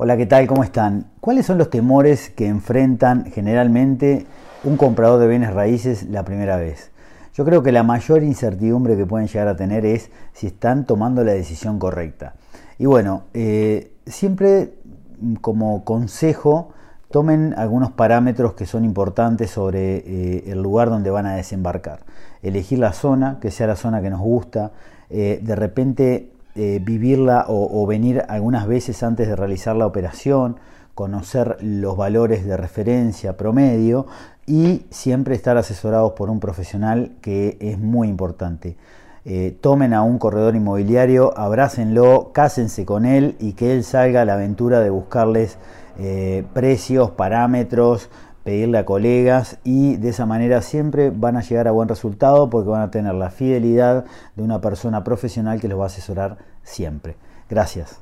Hola, ¿qué tal? ¿Cómo están? ¿Cuáles son los temores que enfrentan generalmente un comprador de bienes raíces la primera vez? Yo creo que la mayor incertidumbre que pueden llegar a tener es si están tomando la decisión correcta. Y bueno, eh, siempre como consejo, tomen algunos parámetros que son importantes sobre eh, el lugar donde van a desembarcar. Elegir la zona, que sea la zona que nos gusta, eh, de repente eh, vivirla o, venir algunas veces antes de realizar la operación, conocer los valores de referencia promedio y siempre estar asesorados por un profesional que es muy importante. Eh, tomen a un corredor inmobiliario, abrácenlo, cásense con él y que él salga a la aventura de buscarles eh, precios, parámetros, pedirle a colegas y de esa manera siempre van a llegar a buen resultado porque van a tener la fidelidad de una persona profesional que los va a asesorar siempre. Gracias.